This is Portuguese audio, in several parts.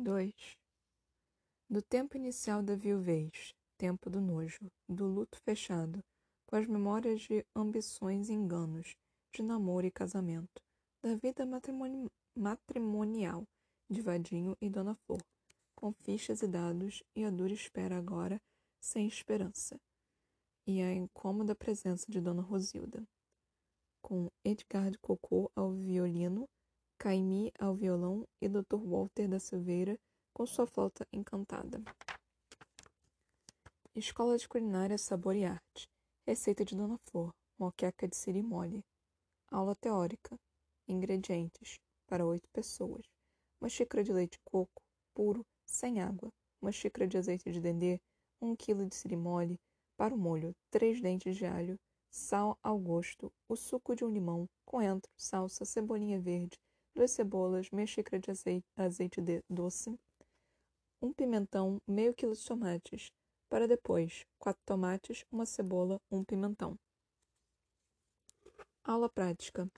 2. Do tempo inicial da viuvez, tempo do nojo, do luto fechado, com as memórias de ambições e enganos, de namoro e casamento, da vida matrimoni matrimonial de Vadinho e Dona Flor, com fichas e dados e a dura espera agora, sem esperança, e a incômoda presença de Dona Rosilda, com Edgar de Cocô ao violino, Caimi ao violão e Dr. Walter da Silveira com sua flauta encantada. Escola de Culinária Sabor e Arte. Receita de Dona Flor. Moqueca de siri. Aula teórica. Ingredientes. Para oito pessoas. Uma xícara de leite coco, puro, sem água. Uma xícara de azeite de dendê. Um quilo de siri. Para o molho, três dentes de alho. Sal ao gosto. O suco de um limão. Coentro, salsa, cebolinha verde duas cebolas, meia xícara de azeite, azeite de doce, um pimentão, meio quilo de tomates. Para depois, quatro tomates, uma cebola, um pimentão. Aula prática.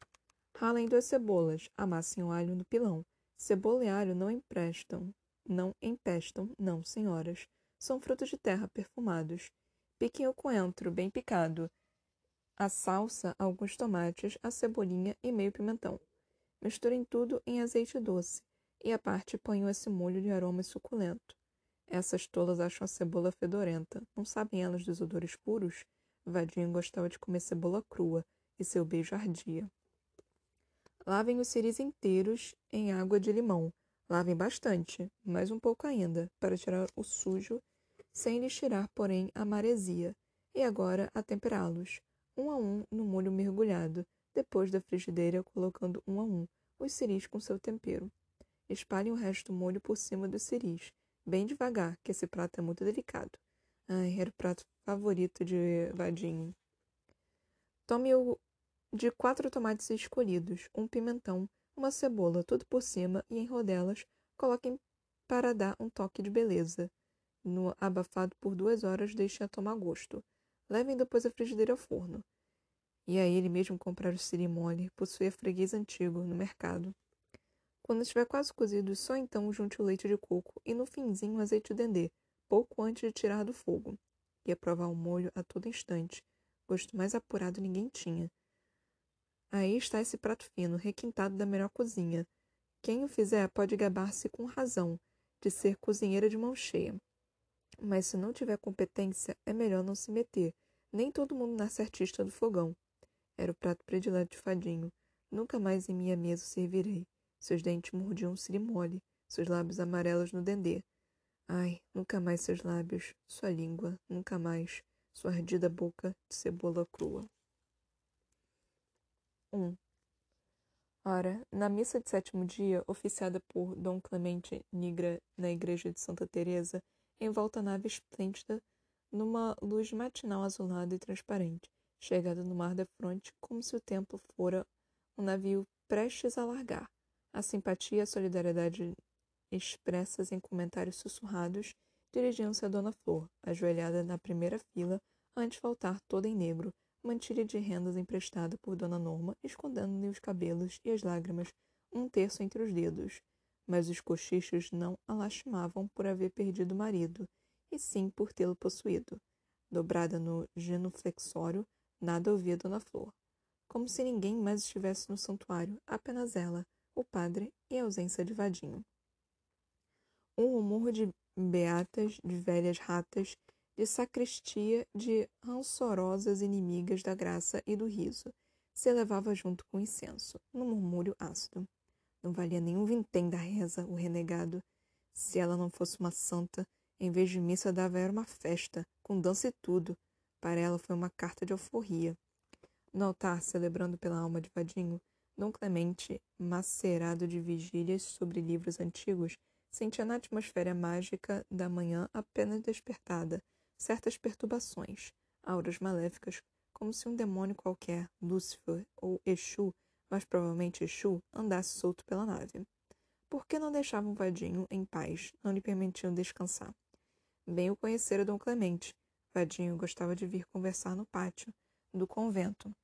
Ralem duas cebolas, amassem o alho no pilão. Cebola e alho não emprestam, não empestam, não, senhoras. São frutos de terra perfumados. Piquem o coentro, bem picado. A salsa, alguns tomates, a cebolinha e meio pimentão. Misturem tudo em azeite doce e à parte ponham esse molho de aroma suculento. Essas tolas acham a cebola fedorenta. Não sabem elas dos odores puros? Vadinho gostava de comer cebola crua e seu beijo ardia. Lavem os ciris inteiros em água de limão. Lavem bastante, mais um pouco ainda, para tirar o sujo, sem lhes tirar, porém, a maresia. E agora a temperá-los, um a um no molho mergulhado, depois da frigideira, colocando um a um os ciris com seu tempero. Espalhem o resto do molho por cima dos ciris, bem devagar, que esse prato é muito delicado. Ai, era o prato favorito de Vadinho. Tome o de quatro tomates escolhidos, um pimentão, uma cebola, tudo por cima e em rodelas coloquem para dar um toque de beleza. No abafado por duas horas, deixem a tomar gosto. Levem depois a frigideira ao forno. E a ele mesmo comprar o siri mole, possuía freguês antigo, no mercado. Quando estiver quase cozido, só então junte o leite de coco e no finzinho o azeite de dendê, pouco antes de tirar do fogo. Ia provar o molho a todo instante. Gosto mais apurado ninguém tinha. Aí está esse prato fino, requintado da melhor cozinha. Quem o fizer pode gabar-se com razão de ser cozinheira de mão cheia. Mas se não tiver competência, é melhor não se meter. Nem todo mundo nasce artista do fogão. Era o prato predileto de Fadinho. Nunca mais em minha mesa servirei. Seus dentes mordiam siri mole, seus lábios amarelos no dendê. Ai, nunca mais seus lábios, sua língua, nunca mais, sua ardida boca de cebola crua. 1. Um. Ora, na missa de sétimo dia, oficiada por Dom Clemente Nigra na igreja de Santa Teresa, em volta à nave esplêndida, numa luz matinal azulada e transparente, chegada no mar da fronte, como se o templo fora um navio prestes a largar. A simpatia e a solidariedade expressas em comentários sussurrados dirigiam-se a Dona Flor, ajoelhada na primeira fila, antes de faltar toda em negro, mantilha de rendas emprestada por Dona Norma, escondendo-lhe os cabelos e as lágrimas, um terço entre os dedos. Mas os cochichos não a lastimavam por haver perdido o marido, e sim por tê-lo possuído. Dobrada no genuflexório, Nada ouvia Dona Flor. Como se ninguém mais estivesse no santuário, apenas ela, o padre e a ausência de Vadinho. Um rumor de beatas, de velhas ratas, de sacristia, de rançorosas inimigas da graça e do riso, se elevava junto com o incenso, num murmúrio ácido. Não valia nenhum vintém da reza, o renegado. Se ela não fosse uma santa, em vez de missa dava era uma festa, com dança e tudo, para ela foi uma carta de alforria. No altar, celebrando pela alma de Vadinho, Dom Clemente, macerado de vigílias sobre livros antigos, sentia na atmosfera mágica da manhã apenas despertada certas perturbações, auras maléficas, como se um demônio qualquer, Lúcifer ou Exu, mas provavelmente Exu, andasse solto pela nave. Por que não deixavam Vadinho em paz, não lhe permitiam descansar? Bem o conhecera Dom Clemente, Vadinho gostava de vir conversar no pátio do convento.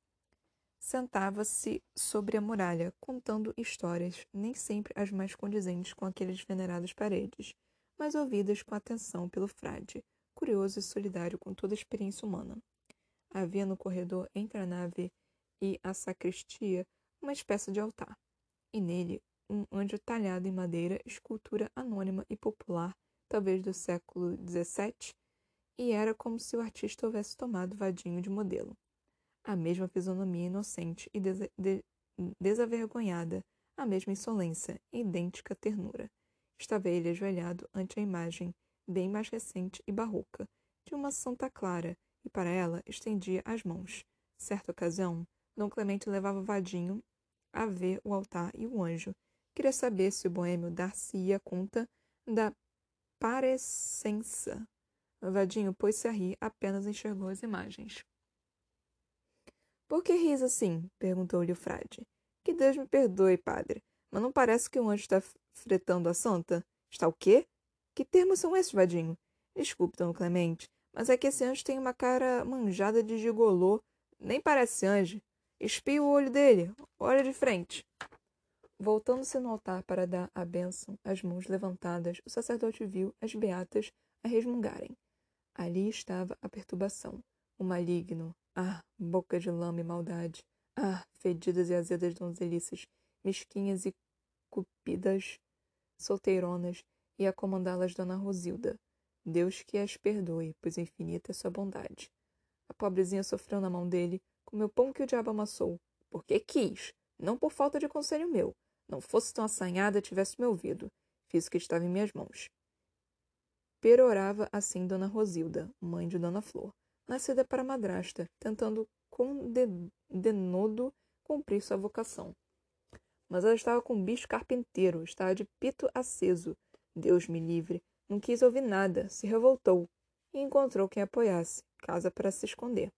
Sentava-se sobre a muralha, contando histórias, nem sempre as mais condizentes com aqueles veneradas paredes, mas ouvidas com atenção pelo frade, curioso e solidário com toda a experiência humana. Havia no corredor entre a nave e a sacristia uma espécie de altar, e nele um anjo talhado em madeira, escultura anônima e popular, talvez do século XVII, e era como se o artista houvesse tomado vadinho de modelo. A mesma fisionomia inocente e de desavergonhada, a mesma insolência, idêntica ternura. Estava ele ajoelhado ante a imagem, bem mais recente e barroca, de uma Santa Clara, e para ela estendia as mãos. Certa ocasião, Dom Clemente levava Vadinho a ver o altar e o anjo. Queria saber se o boêmio dar-se-ia conta da parecença. Vadinho pôs-se a rir, apenas enxergou as imagens. Por que ris assim? perguntou-lhe o frade. Que Deus me perdoe, padre, mas não parece que o anjo está fretando a santa? Está o quê? Que termos são esses, Vadinho? Desculpe, Dom Clemente, mas é que esse anjo tem uma cara manjada de gigolô. Nem parece anjo. Espia o olho dele. Olha de frente. Voltando-se no altar para dar a bênção, as mãos levantadas, o sacerdote viu as beatas a resmungarem. Ali estava a perturbação, o maligno. Ah, boca de lama e maldade. Ah, fedidas e azedas donzelices, mesquinhas e cupidas, solteironas, e a comandá-las Dona Rosilda. Deus que as perdoe, pois infinita é sua bondade. A pobrezinha sofreu na mão dele, comeu pão que o diabo amassou, porque quis, não por falta de conselho meu. Não fosse tão assanhada, tivesse me ouvido. Fiz o que estava em minhas mãos. Perorava assim Dona Rosilda, mãe de Dona Flor, nascida para madrasta, tentando com denodo cumprir sua vocação. Mas ela estava com um bicho carpinteiro, estava de pito aceso. Deus me livre, não quis ouvir nada, se revoltou e encontrou quem apoiasse, casa para se esconder.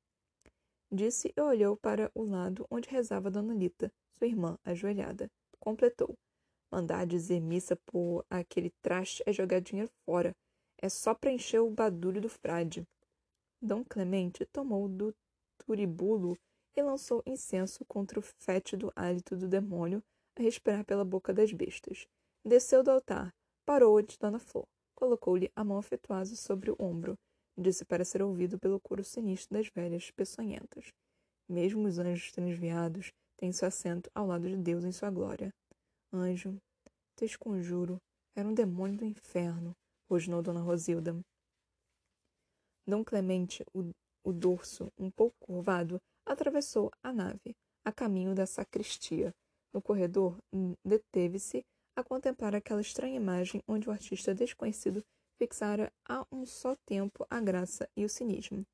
Disse e olhou para o lado onde rezava Dona Lita, sua irmã, ajoelhada. Completou. Mandar dizer missa por aquele traste é jogar dinheiro fora. É só preencher o badulho do frade. Dom Clemente tomou do turibulo e lançou incenso contra o fétido hálito do demônio a respirar pela boca das bestas. Desceu do altar, parou ante Dona Flor, colocou-lhe a mão afetuosa sobre o ombro, disse para ser ouvido pelo coro sinistro das velhas peçonhentas. Mesmo os anjos transviados têm seu assento ao lado de Deus em sua glória. Anjo, te esconjuro, era um demônio do inferno, rosnou Dona Rosilda. Dom Clemente, o, o dorso um pouco curvado, atravessou a nave, a caminho da sacristia. No corredor, deteve-se a contemplar aquela estranha imagem onde o artista desconhecido fixara a um só tempo a graça e o cinismo.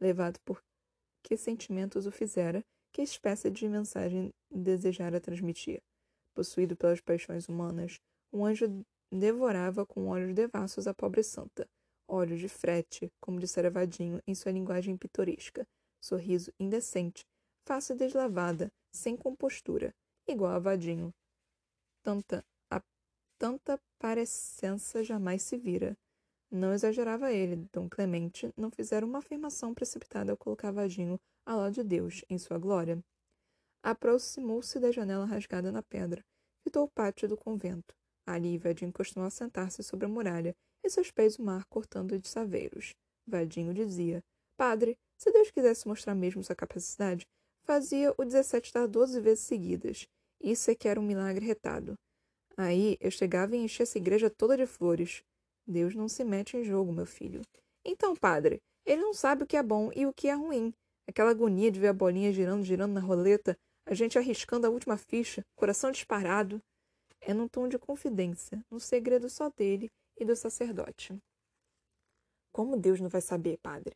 Levado por que sentimentos o fizera, que espécie de mensagem desejara transmitir. Possuído pelas paixões humanas, um anjo devorava com olhos devassos a pobre santa, olhos de frete, como dissera Vadinho em sua linguagem pitoresca, sorriso indecente, face deslavada, sem compostura, igual a Vadinho. Tanta, a, tanta parecença jamais se vira. Não exagerava ele, Dom Clemente não fizera uma afirmação precipitada ao colocar Vadinho ao lado de Deus, em sua glória. Aproximou-se da janela rasgada na pedra, fitou o pátio do convento. Ali, Vadinho costumava sentar-se sobre a muralha e seus pés o mar cortando de saveiros. Vadinho dizia: Padre, se Deus quisesse mostrar mesmo sua capacidade, fazia o dezessete dar doze vezes seguidas. Isso é que era um milagre retado. Aí eu chegava e enchia essa igreja toda de flores. Deus não se mete em jogo, meu filho. Então, padre, ele não sabe o que é bom e o que é ruim. Aquela agonia de ver a bolinha girando, girando na roleta, a gente arriscando a última ficha, coração disparado. É num tom de confidência, num segredo só dele e do sacerdote. Como Deus não vai saber, padre?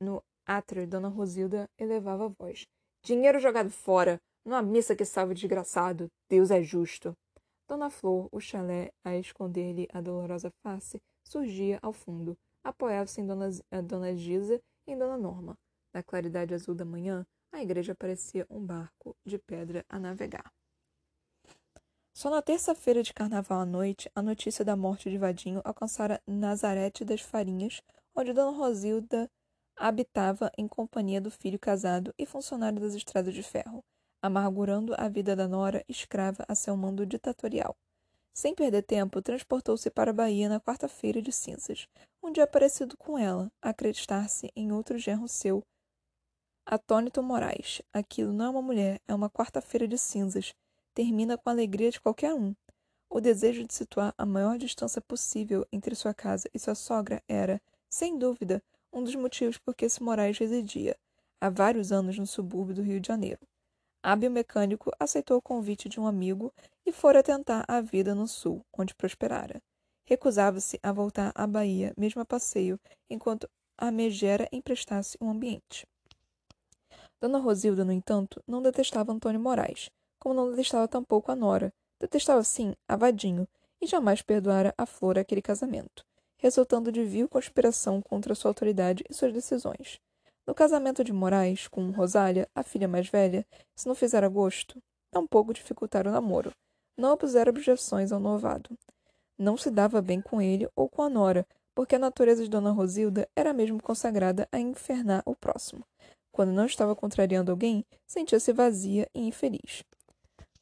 No átrio, Dona Rosilda elevava a voz. Dinheiro jogado fora! Numa missa que salve desgraçado! Deus é justo! Dona Flor, o chalé a esconder-lhe a dolorosa face, surgia ao fundo. Apoiava-se em Dona, Dona Gisa e em Dona Norma. Na claridade azul da manhã, a igreja parecia um barco de pedra a navegar. Só na terça-feira de carnaval à noite, a notícia da morte de Vadinho alcançara Nazarete das Farinhas, onde Dona Rosilda habitava em companhia do filho casado e funcionário das estradas de ferro, amargurando a vida da nora escrava a seu mando ditatorial. Sem perder tempo, transportou-se para a Bahia na quarta-feira de cinzas, um dia parecido com ela, acreditar-se em outro genro seu, atônito Moraes. Aquilo não é uma mulher, é uma quarta-feira de cinzas. Termina com a alegria de qualquer um. O desejo de situar a maior distância possível entre sua casa e sua sogra era, sem dúvida, um dos motivos por que esse Moraes residia, há vários anos no subúrbio do Rio de Janeiro. Hábil mecânico aceitou o convite de um amigo e fora tentar a vida no sul, onde prosperara. Recusava-se a voltar à Bahia, mesmo a passeio, enquanto a megera emprestasse um ambiente. Dona Rosilda, no entanto, não detestava Antônio Moraes, como não detestava tampouco a Nora. Detestava, sim, a Vadinho, e jamais perdoara a Flor aquele casamento resultando de vil conspiração contra sua autoridade e suas decisões. No casamento de Moraes com Rosália, a filha mais velha, se não fizera gosto, tampouco dificultara o namoro. Não opusera objeções ao noivado. Não se dava bem com ele ou com a nora, porque a natureza de Dona Rosilda era mesmo consagrada a infernar o próximo. Quando não estava contrariando alguém, sentia-se vazia e infeliz.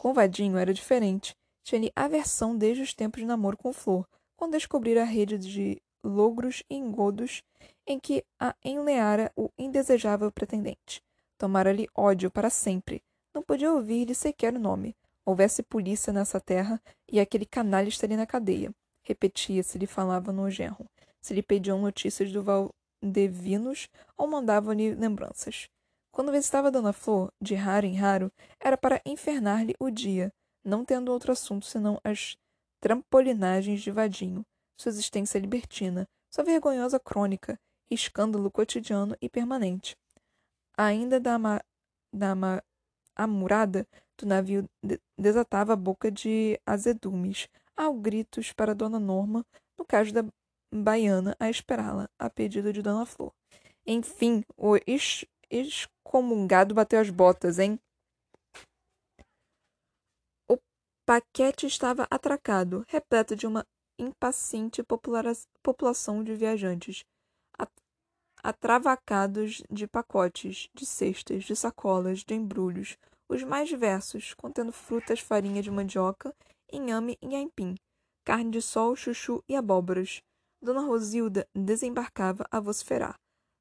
Com Vadinho era diferente. Tinha-lhe aversão desde os tempos de namoro com Flor, quando descobrir a rede de logros e engodos em que a enleara o indesejável pretendente. Tomara-lhe ódio para sempre. Não podia ouvir-lhe sequer o nome. Houvesse polícia nessa terra e aquele canalha estaria na cadeia. Repetia se lhe falava no genro, se lhe pediam notícias do Valdevinos ou mandavam-lhe lembranças. Quando visitava Dona Flor, de raro em raro, era para infernar-lhe o dia, não tendo outro assunto senão as trampolinagens de vadinho, sua existência libertina, sua vergonhosa crônica, escândalo cotidiano e permanente. Ainda da, ama, da ama, amurada do navio de, desatava a boca de azedumes, ao gritos para Dona Norma, no caso da baiana, a esperá-la, a pedido de Dona Flor. Enfim, o excomungado bateu as botas, hein? paquete estava atracado, repleto de uma impaciente população de viajantes, atravacados de pacotes, de cestas, de sacolas, de embrulhos, os mais diversos, contendo frutas, farinha de mandioca, inhame e aipim, carne de sol, chuchu e abóboras. Dona Rosilda desembarcava a vociferar.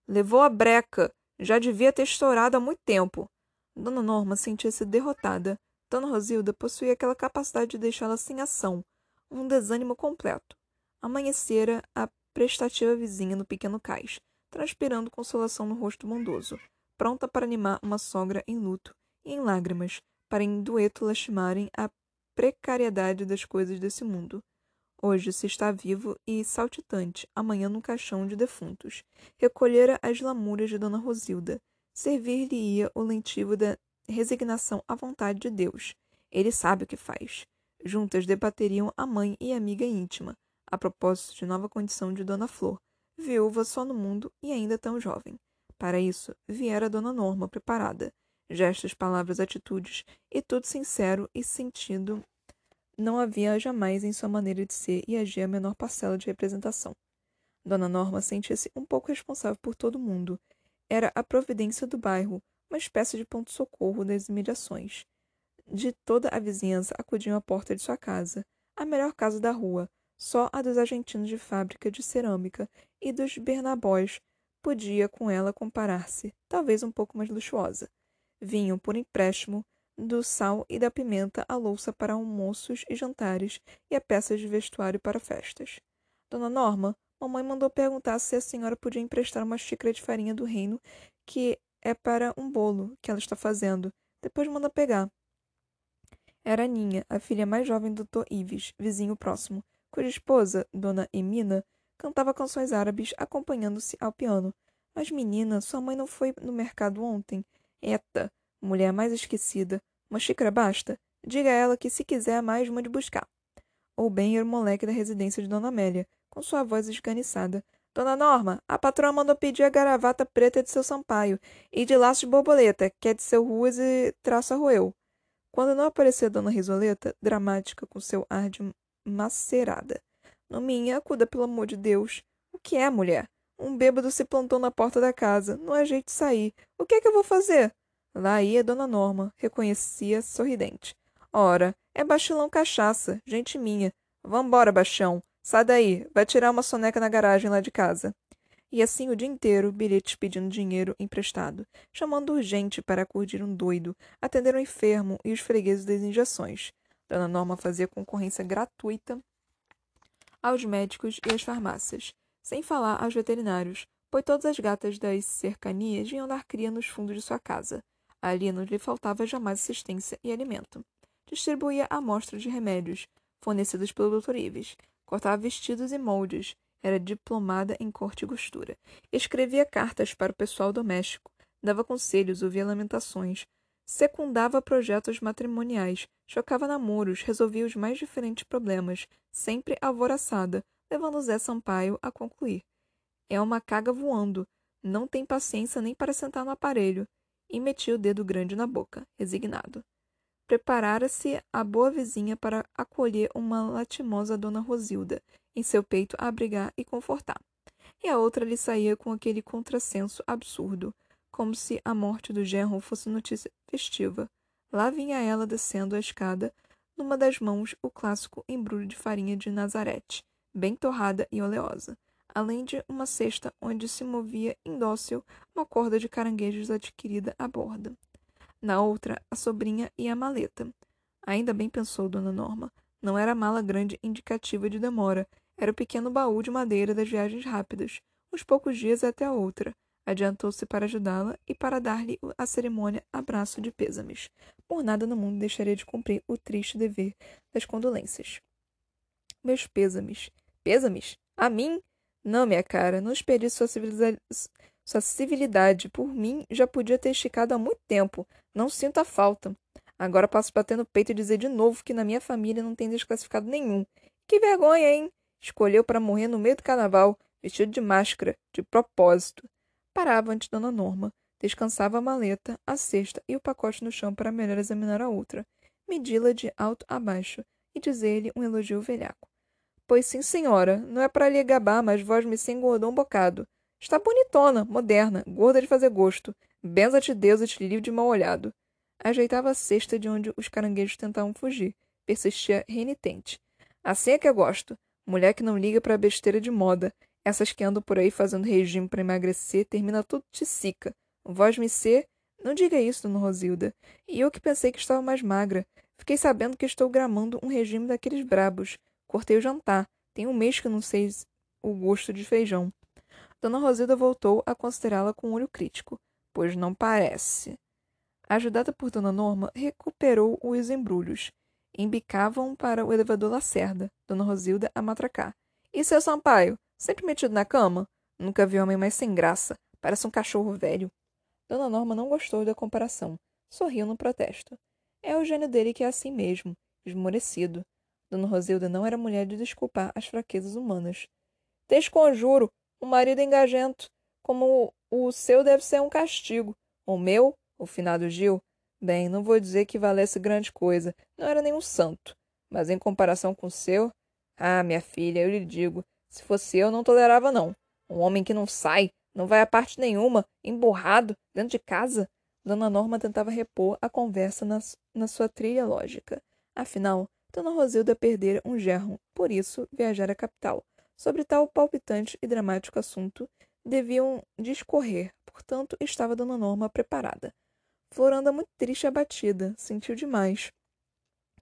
Levou a breca! Já devia ter estourado há muito tempo. Dona Norma sentia-se derrotada. Dona Rosilda possuía aquela capacidade de deixá-la sem ação, um desânimo completo. Amanhecera a prestativa vizinha no pequeno cais, transpirando consolação no rosto bondoso, pronta para animar uma sogra em luto e em lágrimas, para em dueto lastimarem a precariedade das coisas desse mundo. Hoje se está vivo e saltitante, amanhã no caixão de defuntos. Recolhera as lamúrias de Dona Rosilda. Servir-lhe-ia o lentivo da resignação à vontade de Deus. Ele sabe o que faz. Juntas debateriam a mãe e a amiga íntima, a propósito de nova condição de Dona Flor, viúva só no mundo e ainda tão jovem. Para isso, viera Dona Norma preparada. Gestos, palavras, atitudes, e tudo sincero e sentido. Não havia jamais em sua maneira de ser e agir a menor parcela de representação. Dona Norma sentia-se um pouco responsável por todo mundo. Era a providência do bairro, uma espécie de ponto-socorro das imediações. De toda a vizinhança acudiam à porta de sua casa, a melhor casa da rua, só a dos argentinos de fábrica de cerâmica e dos Bernabóis podia com ela comparar-se, talvez um pouco mais luxuosa. Vinham por empréstimo do sal e da pimenta a louça para almoços e jantares e a peças de vestuário para festas. Dona Norma, mamãe mandou perguntar se a senhora podia emprestar uma xícara de farinha do reino que é para um bolo que ela está fazendo. Depois manda pegar. Era Ninha, a filha mais jovem do Dr. Ives, vizinho próximo, cuja esposa, Dona Emina, cantava canções árabes acompanhando-se ao piano. Mas, menina, sua mãe não foi no mercado ontem? Eta, mulher mais esquecida. Uma xícara basta? Diga a ela que, se quiser mais, mande buscar. Ou bem era o moleque da residência de Dona Amélia, com sua voz esganiçada, Dona Norma, a patroa mandou pedir a gravata preta de seu Sampaio e de laço de borboleta, que é de seu Ruas e traço roeu. Quando não apareceu Dona Risoleta, dramática com seu ar de macerada. Nominha, acuda pelo amor de Deus. O que é, mulher? Um bêbado se plantou na porta da casa. Não há jeito de sair. O que é que eu vou fazer? Lá ia Dona Norma, reconhecia sorridente. Ora, é Bastilão Cachaça, gente minha. Vambora, Baixão. Sai daí, vai tirar uma soneca na garagem lá de casa. E assim o dia inteiro, bilhetes pedindo dinheiro emprestado, chamando urgente para acudir um doido, atender um enfermo e os fregueses das injeções. Dona Norma fazia concorrência gratuita aos médicos e às farmácias, sem falar aos veterinários, pois todas as gatas das cercanias vinham dar cria nos fundos de sua casa. Ali não lhe faltava jamais assistência e alimento. Distribuía amostras de remédios, fornecidos pelo Dr. Ives. Cortava vestidos e moldes. Era diplomada em corte e costura. Escrevia cartas para o pessoal doméstico. Dava conselhos, ouvia lamentações. Secundava projetos matrimoniais. Chocava namoros. Resolvia os mais diferentes problemas. Sempre alvoraçada, levando Zé Sampaio a concluir. É uma caga voando. Não tem paciência nem para sentar no aparelho e metia o dedo grande na boca, resignado. Preparara-se a boa vizinha para acolher uma latimosa dona Rosilda, em seu peito a abrigar e confortar. E a outra lhe saía com aquele contrassenso absurdo, como se a morte do genro fosse notícia festiva. Lá vinha ela descendo a escada, numa das mãos o clássico embrulho de farinha de Nazarete, bem torrada e oleosa além de uma cesta onde se movia indócil uma corda de caranguejos adquirida à borda. Na outra, a sobrinha e a maleta. Ainda bem pensou Dona Norma. Não era a mala grande indicativa de demora, era o pequeno baú de madeira das viagens rápidas, uns poucos dias até a outra. Adiantou-se para ajudá-la e para dar-lhe a cerimônia abraço de pêsames. Por nada no mundo deixaria de cumprir o triste dever das condolências. Meus pêsames. Pêsames? A mim? Não, minha cara, não espere sua, civiliza... sua civilidade. Por mim, já podia ter esticado há muito tempo. Não sinto a falta. Agora passo bater no peito e dizer de novo que na minha família não tem desclassificado nenhum. Que vergonha, hein? Escolheu para morrer no meio do carnaval, vestido de máscara, de propósito. Parava ante Dona Norma, descansava a maleta, a cesta e o pacote no chão para melhor examinar a outra, medi-la de alto a baixo e dizer-lhe um elogio velhaco. Pois sim, senhora. Não é para lhe gabar, mas vós me se engordou um bocado. Está bonitona, moderna, gorda de fazer gosto. Benza-te Deus e te livre de mal olhado. Ajeitava a cesta de onde os caranguejos tentavam fugir. Persistia renitente. Assim é que eu gosto. Mulher que não liga para besteira de moda. Essas que andam por aí fazendo regime para emagrecer, termina tudo ticica. Vós me ser... Não diga isso, dona Rosilda. E eu que pensei que estava mais magra. Fiquei sabendo que estou gramando um regime daqueles brabos. Cortei o jantar. Tem um mês que não sei o gosto de feijão. Dona Rosilda voltou a considerá-la com um olho crítico. Pois não parece. Ajudada por Dona Norma, recuperou os embrulhos. Embicavam para o elevador Lacerda, Dona Rosilda a matracar. E seu Sampaio? Sempre metido na cama? Nunca vi homem mais sem graça. Parece um cachorro velho. Dona Norma não gostou da comparação. Sorriu no protesto. É o gênio dele que é assim mesmo, esmorecido. Dona Rosilda não era mulher de desculpar as fraquezas humanas. Desconjuro, um marido engajento, como o seu deve ser um castigo. O meu, o finado Gil, bem, não vou dizer que valesse grande coisa, não era nenhum santo. Mas em comparação com o seu, ah, minha filha, eu lhe digo, se fosse eu, não tolerava não. Um homem que não sai, não vai a parte nenhuma, emburrado, dentro de casa. Dona Norma tentava repor a conversa na, na sua trilha lógica. Afinal, Dona Rosilda perdera um gerro, por isso viajar à capital. Sobre tal palpitante e dramático assunto deviam discorrer, portanto estava Dona Norma preparada. Floranda, muito triste e abatida, sentiu demais.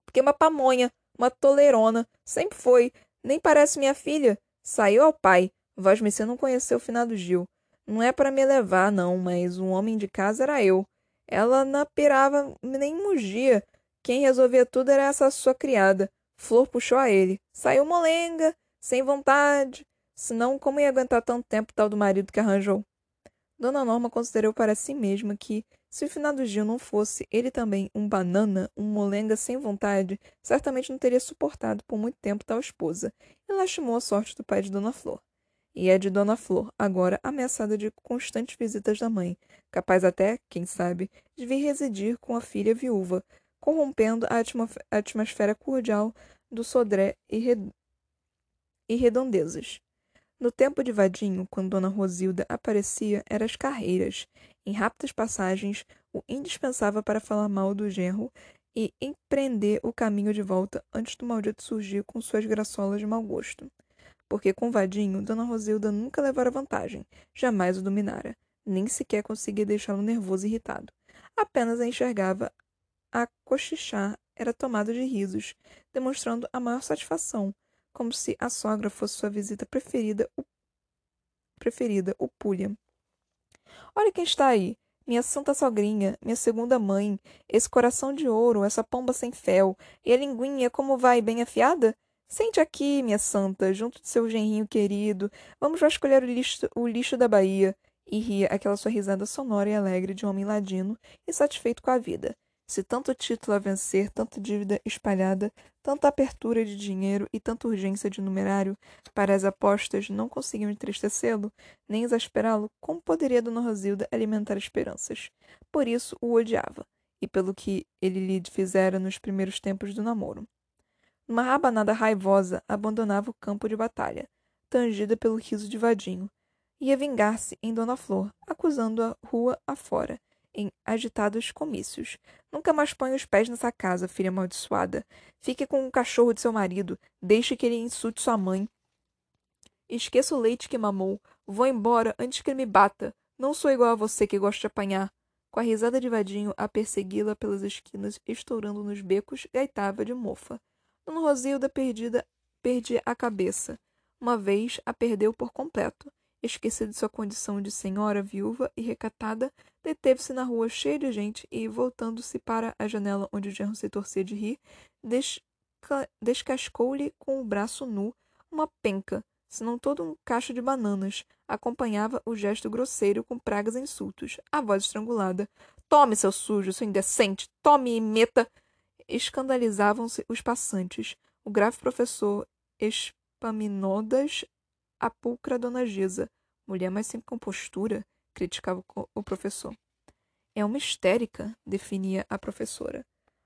Porque uma pamonha, uma toleirona, sempre foi, nem parece minha filha. Saiu ao pai. Voz Messê não conheceu o finado Gil. Não é para me levar, não, mas um homem de casa era eu. Ela não pirava nem mugia, quem resolvia tudo era essa sua criada. Flor puxou a ele. Saiu molenga, sem vontade. Senão, como ia aguentar tanto tempo tal do marido que arranjou? Dona Norma considerou para si mesma que, se o finado Gil não fosse ele também um banana, um molenga sem vontade, certamente não teria suportado por muito tempo tal esposa, e lastimou a sorte do pai de Dona Flor. E é de Dona Flor, agora ameaçada de constantes visitas da mãe, capaz até, quem sabe, de vir residir com a filha viúva, corrompendo a atmosfera cordial do Sodré e, e redondezas. No tempo de Vadinho, quando Dona Rosilda aparecia, eram as carreiras. Em rápidas passagens, o indispensável para falar mal do genro e empreender o caminho de volta antes do maldito surgir com suas graçolas de mau gosto. Porque com Vadinho, Dona Rosilda nunca levara vantagem, jamais o dominara, nem sequer conseguia deixá-lo nervoso e irritado. Apenas a enxergava a cochichar, era tomado de risos, demonstrando a maior satisfação, como se a sogra fosse sua visita preferida, o preferida, o Pulha. Olha quem está aí, minha santa sogrinha, minha segunda mãe, esse coração de ouro, essa pomba sem fel, e a linguinha como vai, bem afiada? Sente aqui, minha santa, junto de seu genrinho querido, vamos vasculhar o lixo, o lixo da Bahia. E ria aquela sua risada sonora e alegre de um homem ladino e satisfeito com a vida. Se tanto título a vencer, tanta dívida espalhada, tanta apertura de dinheiro e tanta urgência de numerário para as apostas não conseguiam entristecê-lo, nem exasperá-lo, como poderia Dona Rosilda alimentar esperanças? Por isso o odiava, e pelo que ele lhe fizera nos primeiros tempos do namoro. Numa rabanada raivosa, abandonava o campo de batalha, tangida pelo riso de Vadinho. Ia vingar-se em Dona Flor, acusando-a rua afora, em agitados comícios. Nunca mais ponha os pés nessa casa, filha amaldiçoada. Fique com o cachorro de seu marido. Deixe que ele insulte sua mãe. Esqueça o leite que mamou. Vou embora antes que ele me bata. Não sou igual a você que gosta de apanhar. Com a risada de vadinho a persegui-la pelas esquinas, estourando nos becos, gaitava de mofa. Dona Rosilda, perdida, perdia a cabeça. Uma vez a perdeu por completo. Esquecida de sua condição de senhora viúva e recatada, deteve-se na rua cheia de gente e, voltando-se para a janela onde genro se torcia de rir, descascou-lhe com o braço nu uma penca, senão todo um cacho de bananas. Acompanhava o gesto grosseiro com pragas e insultos. A voz estrangulada. Tome, seu sujo, seu indecente! Tome e meta! Escandalizavam-se os passantes. O grave professor Espaminodas a pulcra Dona Gisa, mulher mais sem compostura, criticava o professor. É uma histérica, definia a professora.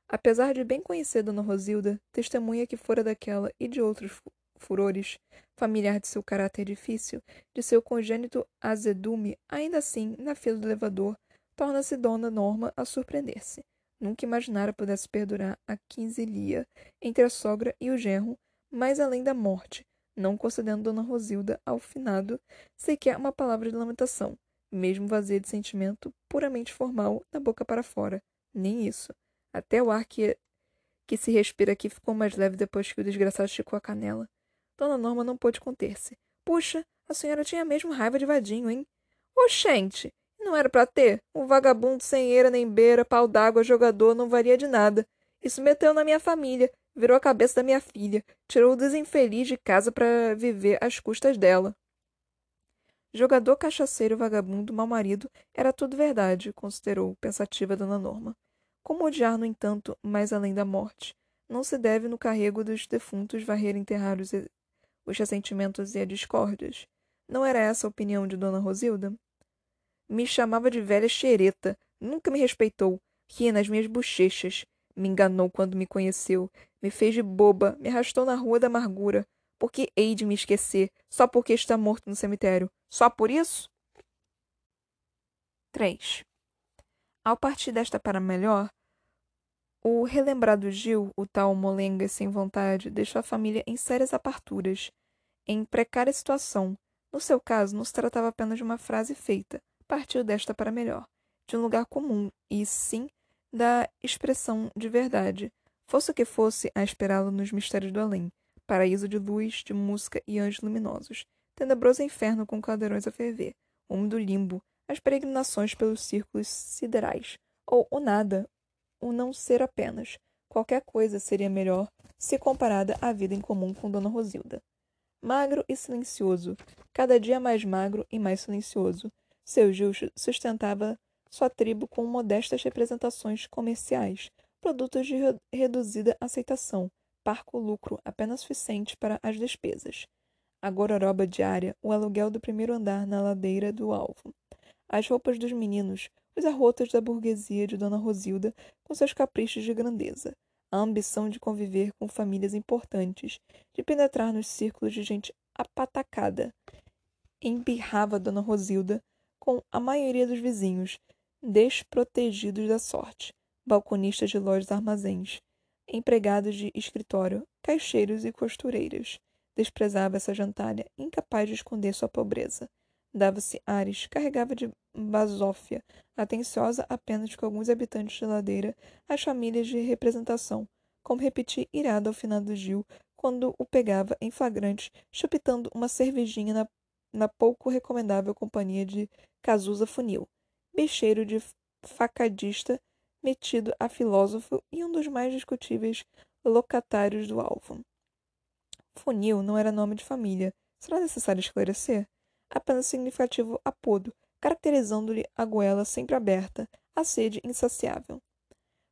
Apesar de bem conhecer Dona Rosilda, testemunha que fora daquela e de outros furores, familiar de seu caráter difícil, de seu congênito azedume, ainda assim, na fila do elevador, torna-se Dona Norma a surpreender-se. Nunca imaginara pudesse perdurar a quinzilia entre a sogra e o genro, mais além da morte, não concedendo Dona Rosilda ao finado sequer uma palavra de lamentação, mesmo vazia de sentimento puramente formal da boca para fora. Nem isso. Até o ar que, que se respira aqui ficou mais leve depois que o desgraçado esticou a canela. Dona Norma não pôde conter-se. Puxa, a senhora tinha mesmo raiva de vadinho, hein? Oxente! Não era para ter? Um vagabundo sem eira nem beira, pau d'água, jogador, não varia de nada. Isso meteu na minha família, virou a cabeça da minha filha, tirou o desinfeliz de casa para viver às custas dela. Jogador, cachaceiro, vagabundo, mau marido, era tudo verdade, considerou, pensativa Dona Norma. Como odiar, no entanto, mais além da morte? Não se deve no carrego dos defuntos varrer e enterrar os, os ressentimentos e as discórdias. Não era essa a opinião de Dona Rosilda? Me chamava de velha xereta, nunca me respeitou, ria nas minhas bochechas, me enganou quando me conheceu, me fez de boba, me arrastou na rua da amargura. Por que hei de me esquecer, só porque está morto no cemitério? Só por isso? 3. Ao partir desta para melhor, o relembrado Gil, o tal molenga sem vontade, deixou a família em sérias aparturas, em precária situação. No seu caso, não se tratava apenas de uma frase feita, partiu desta para melhor, de um lugar comum, e sim da expressão de verdade, Fosse o que fosse a esperá-lo nos mistérios do além, paraíso de luz, de música e anjos luminosos, tenebroso inferno com caldeirões a ferver, úmido limbo, as peregrinações pelos círculos siderais, ou o nada, o não ser apenas. Qualquer coisa seria melhor se comparada à vida em comum com Dona Rosilda. Magro e silencioso, cada dia mais magro e mais silencioso, seu Gil sustentava sua tribo com modestas representações comerciais, produtos de reduzida aceitação, parco lucro apenas suficiente para as despesas. A gororoba diária, o aluguel do primeiro andar na ladeira do alvo. As roupas dos meninos, os arrotos da burguesia de Dona Rosilda com seus caprichos de grandeza. A ambição de conviver com famílias importantes, de penetrar nos círculos de gente apatacada, embirrava Dona Rosilda com a maioria dos vizinhos, desprotegidos da sorte, balconistas de lojas armazéns, empregados de escritório, caixeiros e costureiras. Desprezava essa jantalha, incapaz de esconder sua pobreza. Dava-se ares, carregava de basófia, atenciosa apenas com alguns habitantes de ladeira, as famílias de representação, como repetir irado ao finado Gil, quando o pegava em flagrante, chupitando uma cervejinha na, na pouco recomendável companhia de Cazuza Funil, bicheiro de facadista metido a filósofo e um dos mais discutíveis locatários do alvo. Funil não era nome de família. Será necessário esclarecer? Apenas significativo apodo, caracterizando-lhe a goela sempre aberta, a sede insaciável.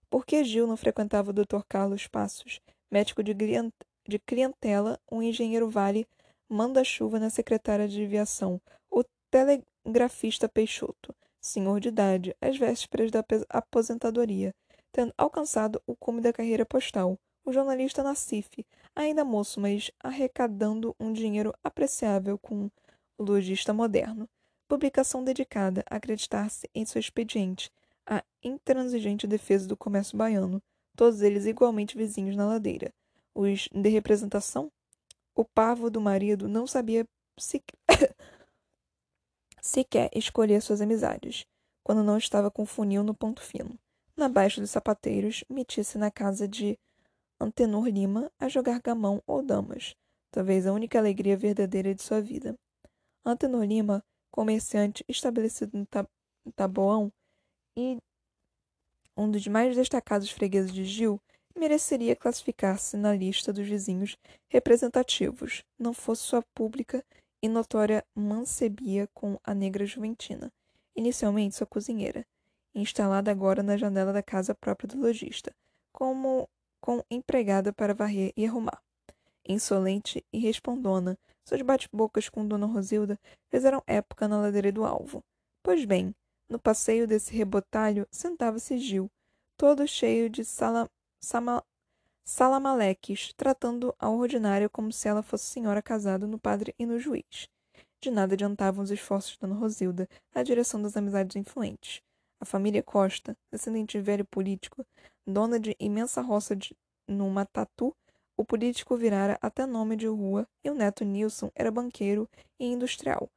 Por que Gil não frequentava o Dr. Carlos Passos, médico de, de clientela, um engenheiro vale, manda-chuva na secretária de aviação, o telegrafista Peixoto, senhor de idade, às vésperas da aposentadoria, tendo alcançado o cume da carreira postal, o jornalista Nassif, ainda moço, mas arrecadando um dinheiro apreciável com o lojista moderno. Publicação dedicada a acreditar-se em seu expediente, a intransigente defesa do comércio baiano, todos eles igualmente vizinhos na ladeira. Os de representação? O pavo do marido não sabia se... sequer escolher suas amizades, quando não estava com o funil no ponto fino. Na baixa dos sapateiros, metia-se na casa de Antenor Lima a jogar gamão ou damas, talvez a única alegria verdadeira de sua vida. Antenor Lima, comerciante estabelecido no Taboão e um dos mais destacados fregueses de Gil, mereceria classificar-se na lista dos vizinhos representativos, não fosse sua pública e notória mancebia com a negra Juventina, inicialmente sua cozinheira, instalada agora na janela da casa própria do lojista, como com empregada para varrer e arrumar. Insolente e respondona, seus bate-bocas com Dona Rosilda fizeram época na ladeira do alvo. Pois bem, no passeio desse rebotalho sentava-se Gil, todo cheio de sala, sama, salamaleques, tratando a ordinária como se ela fosse senhora casada no padre e no juiz. De nada adiantavam os esforços de Dona Rosilda na direção das amizades influentes. A família Costa, descendente de velho político, dona de imensa roça de, numa tatu, o político virara até nome de rua e o neto Nilson era banqueiro e industrial.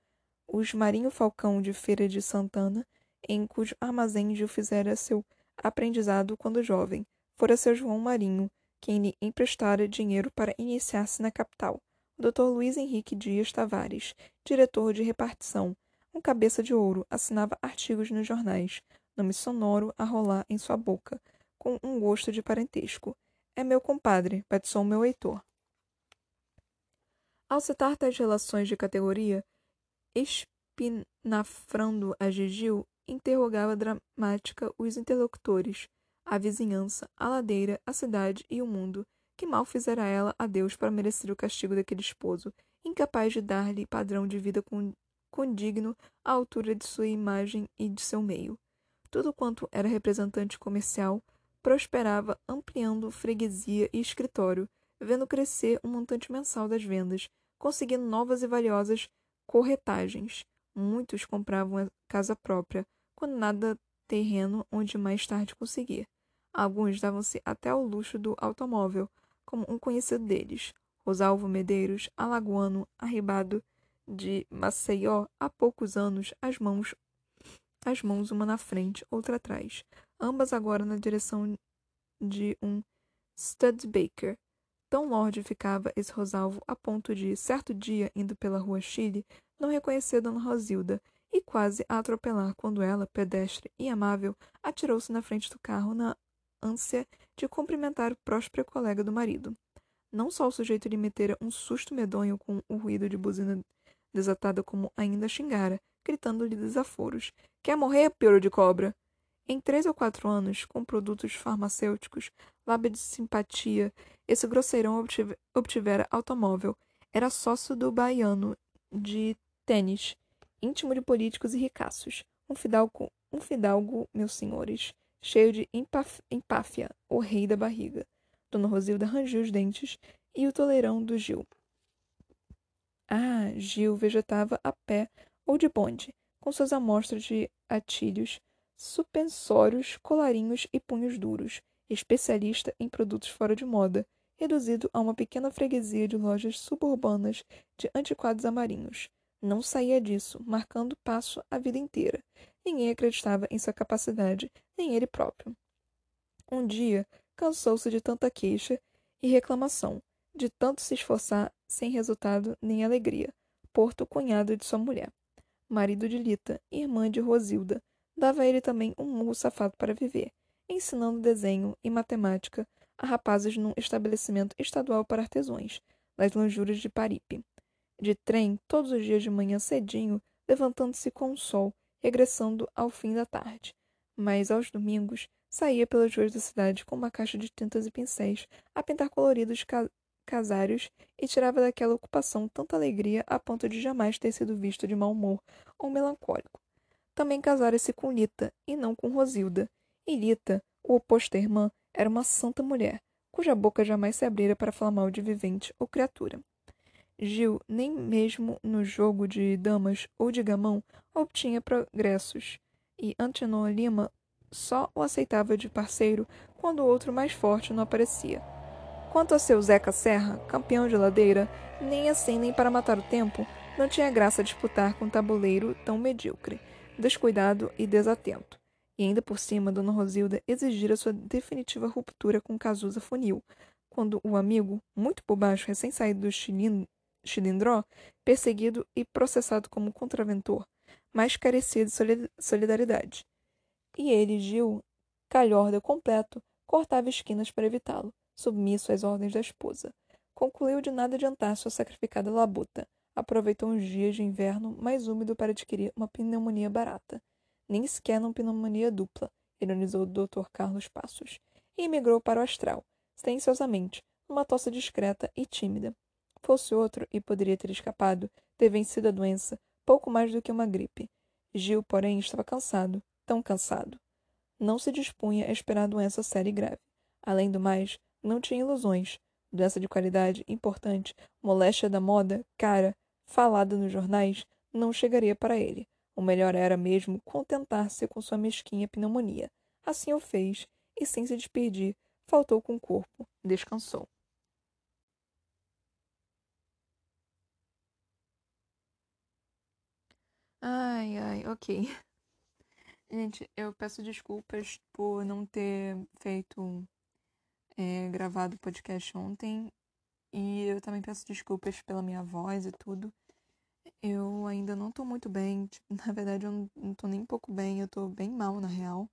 Os Marinho Falcão de Feira de Santana, em cujo armazém Gil fizera seu aprendizado quando jovem, fora seu João Marinho, quem lhe emprestara dinheiro para iniciar-se na capital. O Dr. Luiz Henrique Dias Tavares, diretor de repartição, um cabeça de ouro, assinava artigos nos jornais, nome sonoro a rolar em sua boca, com um gosto de parentesco. É meu compadre, batizou meu Heitor. Ao citar tais relações de categoria, espinafrando a Gigil, interrogava dramática os interlocutores, a vizinhança, a ladeira, a cidade e o mundo, que mal fizera ela a Deus para merecer o castigo daquele esposo, incapaz de dar-lhe padrão de vida condigno à altura de sua imagem e de seu meio. Tudo quanto era representante comercial prosperava ampliando freguesia e escritório, vendo crescer um montante mensal das vendas, conseguindo novas e valiosas corretagens. Muitos compravam casa própria, quando nada terreno onde mais tarde conseguir. Alguns davam-se até ao luxo do automóvel, como um conhecido deles, Rosalvo Medeiros, alagoano, arribado de Maceió há poucos anos, as mãos as mãos uma na frente, outra atrás, ambas agora na direção de um Studebaker. Tão lorde ficava esse Rosalvo a ponto de, certo dia, indo pela rua Chile, não reconhecer Dona Rosilda e quase a atropelar quando ela, pedestre e amável, atirou-se na frente do carro na ânsia de cumprimentar o próspero colega do marido. Não só o sujeito lhe metera um susto medonho com o ruído de buzina desatada como ainda xingara, gritando-lhe desaforos. Quer morrer, pioro de cobra? Em três ou quatro anos, com produtos farmacêuticos, lábia de simpatia, esse grosseirão obtivera automóvel. Era sócio do baiano de tênis, íntimo de políticos e ricaços. Um fidalgo, um fidalgo, meus senhores, cheio de empáfia, o rei da barriga. Dona Rosilda rangiu os dentes e o toleirão do Gil. Ah, Gil vegetava a pé ou de bonde, com suas amostras de atilhos, suspensórios, colarinhos e punhos duros, especialista em produtos fora de moda, reduzido a uma pequena freguesia de lojas suburbanas de antiquados amarinhos. Não saía disso, marcando passo a vida inteira. Ninguém acreditava em sua capacidade, nem ele próprio. Um dia, cansou-se de tanta queixa e reclamação, de tanto se esforçar sem resultado nem alegria. Porto, cunhado de sua mulher. Marido de Lita, irmã de Rosilda, dava a ele também um murro safado para viver, ensinando desenho e matemática a rapazes num estabelecimento estadual para artesãos, nas lonjuras de Paripe. De trem, todos os dias de manhã cedinho, levantando-se com o sol, regressando ao fim da tarde. Mas aos domingos, saía pelas ruas da cidade com uma caixa de tintas e pincéis a pintar coloridos ca casários e tirava daquela ocupação tanta alegria a ponto de jamais ter sido visto de mau humor ou melancólico. Também casara-se com Lita, e não com Rosilda. E Lita, o oposto irmã, era uma santa mulher, cuja boca jamais se abrira para falar mal de vivente ou criatura. Gil, nem mesmo no jogo de damas ou de gamão, obtinha progressos, e Antenor Lima só o aceitava de parceiro quando o outro mais forte não aparecia. Quanto a seu Zeca Serra, campeão de ladeira, nem assim nem para matar o tempo, não tinha graça disputar com um tabuleiro tão medíocre, descuidado e desatento. E ainda por cima, Dona Rosilda exigira sua definitiva ruptura com Cazuza Funil, quando o amigo, muito por baixo, recém-saído do chilindró, perseguido e processado como contraventor, mais carecia de solidariedade. E ele, Gil, calhorda completo, cortava esquinas para evitá-lo, submisso às ordens da esposa. Concluiu de nada adiantar sua sacrificada labuta. Aproveitou uns dias de inverno mais úmido para adquirir uma pneumonia barata nem sequer numa pneumonia dupla, ironizou o Dr. Carlos Passos, e emigrou para o astral, silenciosamente, numa tosse discreta e tímida. Fosse outro, e poderia ter escapado, ter vencido a doença, pouco mais do que uma gripe. Gil, porém, estava cansado, tão cansado. Não se dispunha a esperar doença séria e grave. Além do mais, não tinha ilusões. Doença de qualidade, importante, moléstia da moda, cara, falada nos jornais, não chegaria para ele. O melhor era mesmo contentar-se com sua mesquinha pneumonia. Assim o fez, e sem se despedir, faltou com o corpo, descansou. Ai, ai, ok. Gente, eu peço desculpas por não ter feito, é, gravado o podcast ontem. E eu também peço desculpas pela minha voz e tudo. Eu ainda não tô muito bem. Tipo, na verdade, eu não, tô nem um pouco bem. Eu tô bem mal, na real.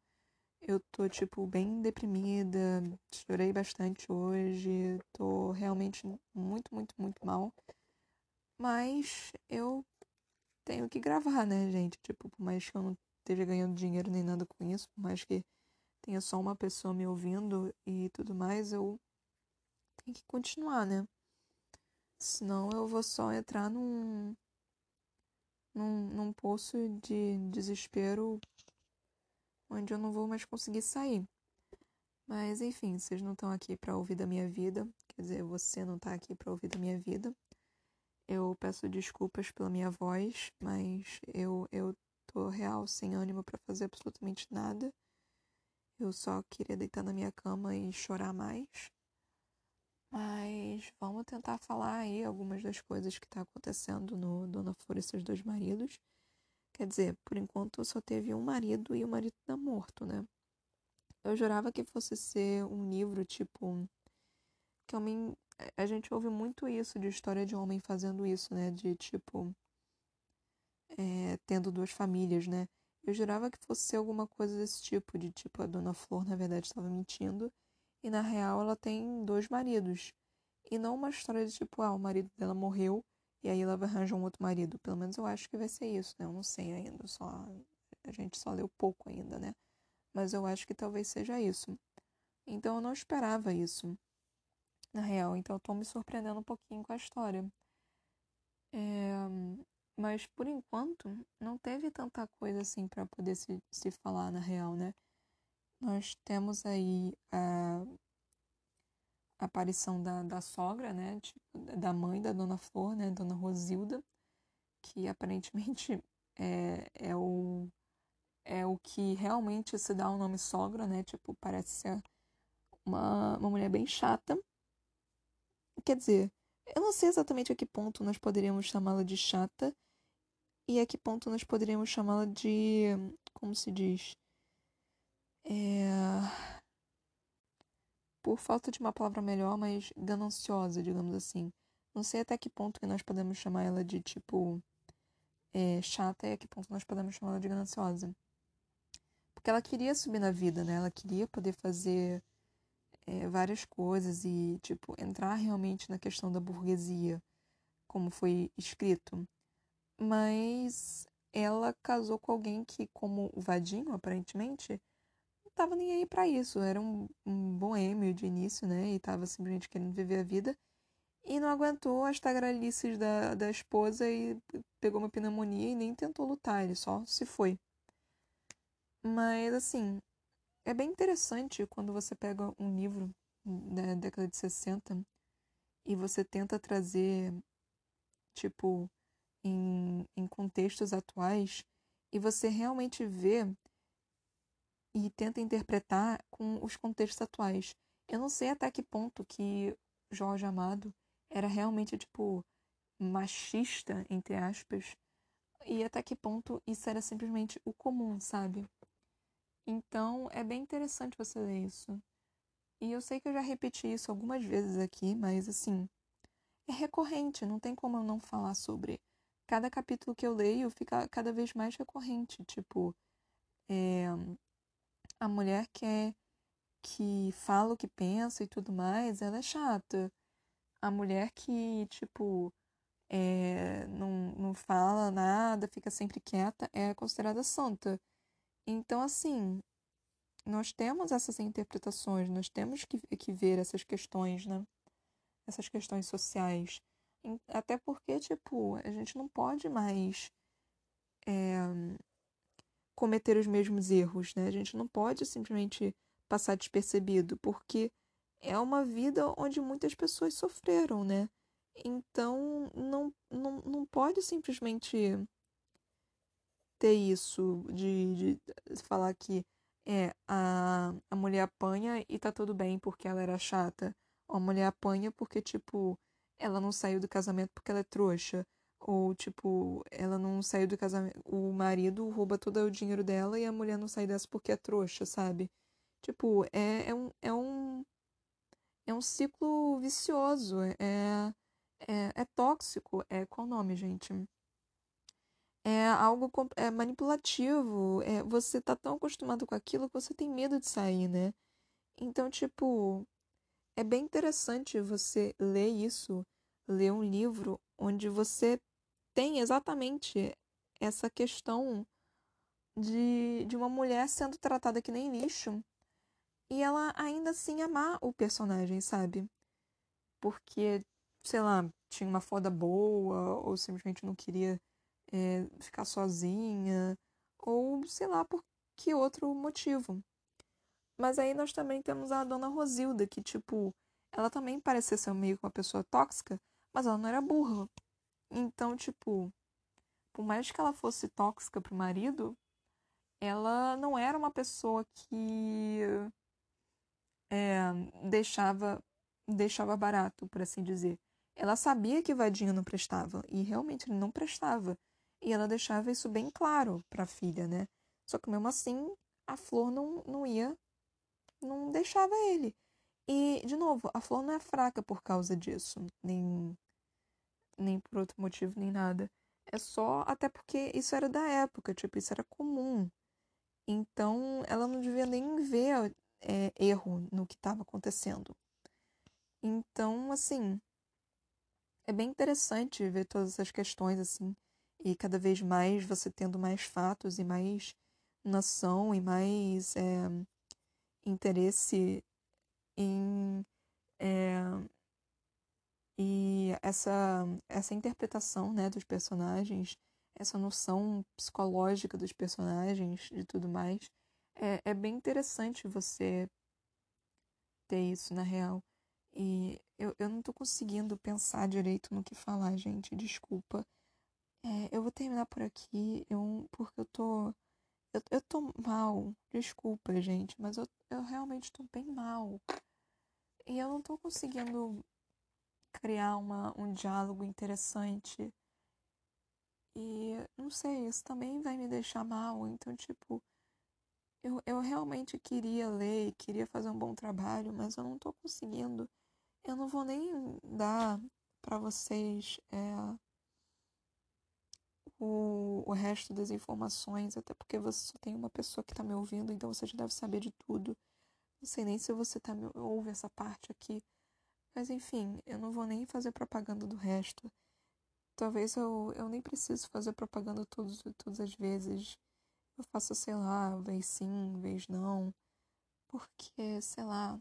Eu tô, tipo, bem deprimida. Chorei bastante hoje. Tô realmente muito, muito, muito mal. Mas eu tenho que gravar, né, gente? Tipo, por mais que eu não esteja ganhando dinheiro nem nada com isso, por mais que tenha só uma pessoa me ouvindo e tudo mais, eu tenho que continuar, né? Senão eu vou só entrar num, num, num poço de desespero onde eu não vou mais conseguir sair. Mas enfim, vocês não estão aqui para ouvir da minha vida, quer dizer, você não está aqui para ouvir da minha vida. Eu peço desculpas pela minha voz, mas eu eu tô real sem ânimo para fazer absolutamente nada. Eu só queria deitar na minha cama e chorar mais. Mas vamos tentar falar aí algumas das coisas que está acontecendo no Dona Flor e seus dois maridos. Quer dizer, por enquanto só teve um marido e o marido tá morto, né? Eu jurava que fosse ser um livro tipo. Que homem. A gente ouve muito isso de história de homem fazendo isso, né? De tipo. É, tendo duas famílias, né? Eu jurava que fosse alguma coisa desse tipo, de tipo, a Dona Flor, na verdade, estava mentindo e na real ela tem dois maridos. E não uma história de tipo, ah, o marido dela morreu e aí ela vai arranjar um outro marido. Pelo menos eu acho que vai ser isso, né? Eu não sei ainda, só a gente só leu pouco ainda, né? Mas eu acho que talvez seja isso. Então eu não esperava isso, na real. Então eu tô me surpreendendo um pouquinho com a história. É... Mas por enquanto não teve tanta coisa assim para poder se, se falar na real, né? nós temos aí a, aparição da, da sogra, né? Tipo, da mãe da Dona Flor, né? Dona Rosilda, que aparentemente é, é o é o que realmente se dá o nome sogra, né? Tipo, parece ser uma, uma mulher bem chata. Quer dizer, eu não sei exatamente a que ponto nós poderíamos chamá-la de chata e a que ponto nós poderíamos chamá-la de. Como se diz? É... Por falta de uma palavra melhor, mas gananciosa, digamos assim. Não sei até que ponto que nós podemos chamar ela de tipo. É, chata e a que ponto nós podemos chamar ela de gananciosa. Porque ela queria subir na vida, né? Ela queria poder fazer é, várias coisas e, tipo, entrar realmente na questão da burguesia, como foi escrito. Mas ela casou com alguém que, como o Vadinho, aparentemente, não tava nem aí para isso. Era um, um boêmio de início, né? E tava simplesmente querendo viver a vida. E não aguentou as tagarelices da, da esposa e pegou uma pneumonia e nem tentou lutar, ele só se foi. Mas, assim, é bem interessante quando você pega um livro da década de 60 e você tenta trazer, tipo, em, em contextos atuais e você realmente vê e tenta interpretar com os contextos atuais. Eu não sei até que ponto que Jorge Amado era realmente, tipo, machista, entre aspas, e até que ponto isso era simplesmente o comum, sabe? Então é bem interessante você ler isso. E eu sei que eu já repeti isso algumas vezes aqui, mas assim, é recorrente, não tem como eu não falar sobre. Cada capítulo que eu leio fica cada vez mais recorrente. Tipo, é, a mulher que, é, que fala o que pensa e tudo mais, ela é chata. A mulher que, tipo, é, não, não fala nada, fica sempre quieta, é considerada santa. Então, assim, nós temos essas interpretações, nós temos que, que ver essas questões, né? Essas questões sociais. Até porque, tipo, a gente não pode mais é, cometer os mesmos erros, né? A gente não pode simplesmente passar despercebido, porque é uma vida onde muitas pessoas sofreram, né? Então, não, não, não pode simplesmente ter isso de, de falar que é a, a mulher apanha e tá tudo bem porque ela era chata. Ou a mulher apanha porque, tipo, ela não saiu do casamento porque ela é trouxa. Ou, tipo, ela não saiu do casamento. O marido rouba todo o dinheiro dela e a mulher não sai dessa porque é trouxa, sabe? Tipo, é, é um. É um, é um ciclo vicioso. É, é, é tóxico. É qual o nome, gente? É algo é manipulativo. É, você tá tão acostumado com aquilo que você tem medo de sair, né? Então, tipo, é bem interessante você ler isso, ler um livro onde você tem exatamente essa questão de, de uma mulher sendo tratada que nem lixo e ela ainda assim amar o personagem, sabe? Porque, sei lá, tinha uma foda boa ou simplesmente não queria é, ficar sozinha, ou sei lá por que outro motivo. Mas aí nós também temos a dona Rosilda, que, tipo, ela também parecia ser meio que uma pessoa tóxica, mas ela não era burra. Então, tipo, por mais que ela fosse tóxica pro marido, ela não era uma pessoa que é, deixava deixava barato, por assim dizer. Ela sabia que Vadinho não prestava, e realmente ele não prestava. E ela deixava isso bem claro para a filha, né? Só que mesmo assim, a Flor não, não ia, não deixava ele. E, de novo, a Flor não é fraca por causa disso, nem, nem por outro motivo, nem nada. É só até porque isso era da época, tipo, isso era comum. Então, ela não devia nem ver é, erro no que estava acontecendo. Então, assim, é bem interessante ver todas essas questões, assim, e cada vez mais você tendo mais fatos e mais noção e mais é, interesse em é, e essa essa interpretação né dos personagens essa noção psicológica dos personagens de tudo mais é, é bem interessante você ter isso na real E eu, eu não tô conseguindo pensar direito no que falar, gente. Desculpa. É, eu vou terminar por aqui, eu, porque eu tô. Eu, eu tô mal. Desculpa, gente, mas eu, eu realmente tô bem mal. E eu não tô conseguindo criar uma, um diálogo interessante. E não sei, isso também vai me deixar mal. Então, tipo, eu, eu realmente queria ler queria fazer um bom trabalho, mas eu não tô conseguindo. Eu não vou nem dar para vocês é, o, o resto das informações, até porque você só tem uma pessoa que tá me ouvindo, então você já deve saber de tudo. Não sei nem se você tá me ouve essa parte aqui. Mas enfim, eu não vou nem fazer propaganda do resto. Talvez eu, eu nem preciso fazer propaganda todos, todas as vezes. Eu faço, sei lá, vez sim, vez não. Porque, sei lá,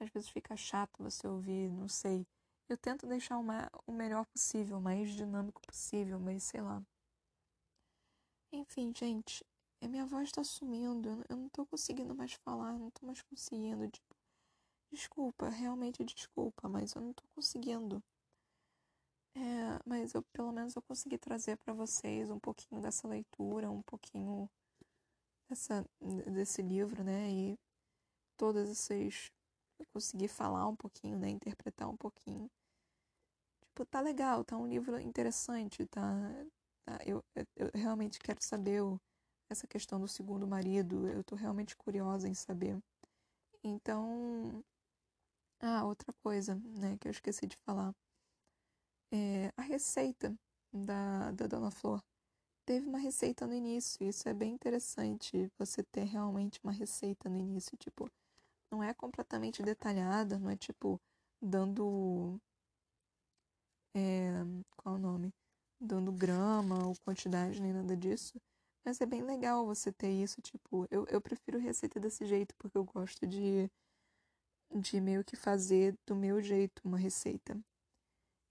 às vezes fica chato você ouvir, não sei. Eu tento deixar uma, o melhor possível, o mais dinâmico possível, mas sei lá. Enfim, gente, minha voz tá sumindo. Eu não tô conseguindo mais falar, não tô mais conseguindo. Tipo, desculpa, realmente desculpa, mas eu não tô conseguindo. É, mas eu pelo menos eu consegui trazer para vocês um pouquinho dessa leitura, um pouquinho dessa, desse livro, né? E todas essas. Eu consegui falar um pouquinho, né? Interpretar um pouquinho. Tipo, tá legal, tá um livro interessante, tá. tá eu, eu, realmente quero saber o, essa questão do segundo marido, eu tô realmente curiosa em saber. Então. Ah, outra coisa, né, que eu esqueci de falar é, a receita da, da Dona Flor. Teve uma receita no início, isso é bem interessante, você ter realmente uma receita no início, tipo, não é completamente detalhada, não é tipo dando. É, qual é o nome? Dando grama ou quantidade, nem nada disso. Mas é bem legal você ter isso, tipo, eu, eu prefiro receita desse jeito, porque eu gosto de, de meio que fazer do meu jeito uma receita.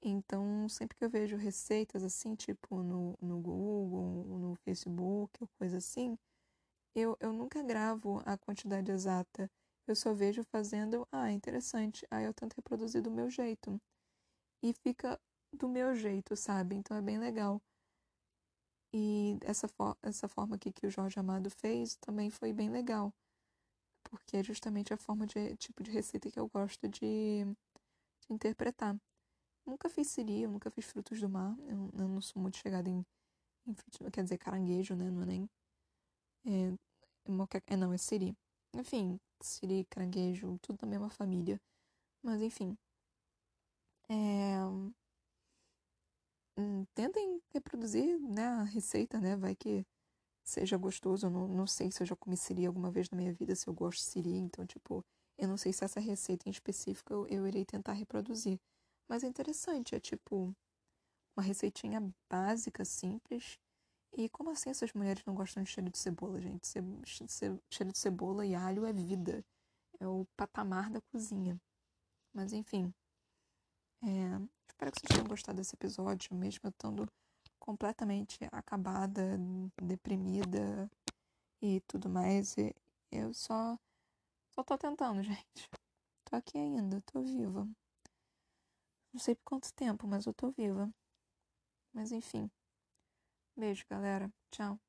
Então, sempre que eu vejo receitas assim, tipo no, no Google, no Facebook, ou coisa assim, eu, eu nunca gravo a quantidade exata. Eu só vejo fazendo, ah, interessante. Aí eu tento reproduzir do meu jeito. E fica do meu jeito, sabe? Então é bem legal. E essa, essa forma aqui que o Jorge Amado fez também foi bem legal. Porque é justamente a forma de tipo de receita que eu gosto de, de interpretar. Nunca fiz siri, eu nunca fiz frutos do mar. Eu, eu não sou muito chegada em, em frutos, quer dizer, caranguejo, né? Não é nem. É, é, não, é siri. Enfim, siri, caranguejo, tudo da mesma família. Mas enfim. É, tentem reproduzir né, a receita, né? Vai que seja gostoso. Não, não sei se eu já comi siri alguma vez na minha vida, se eu gosto de siri. Então, tipo, eu não sei se essa receita em específico eu, eu irei tentar reproduzir. Mas é interessante, é tipo uma receitinha básica, simples. E como assim essas mulheres não gostam de cheiro de cebola, gente? Cheiro de cebola e alho é vida. É o patamar da cozinha. Mas enfim. É, espero que vocês tenham gostado desse episódio, mesmo eu estando completamente acabada, deprimida e tudo mais. E eu só, só tô tentando, gente. Tô aqui ainda, tô viva. Não sei por quanto tempo, mas eu tô viva. Mas enfim. Beijo, galera. Tchau.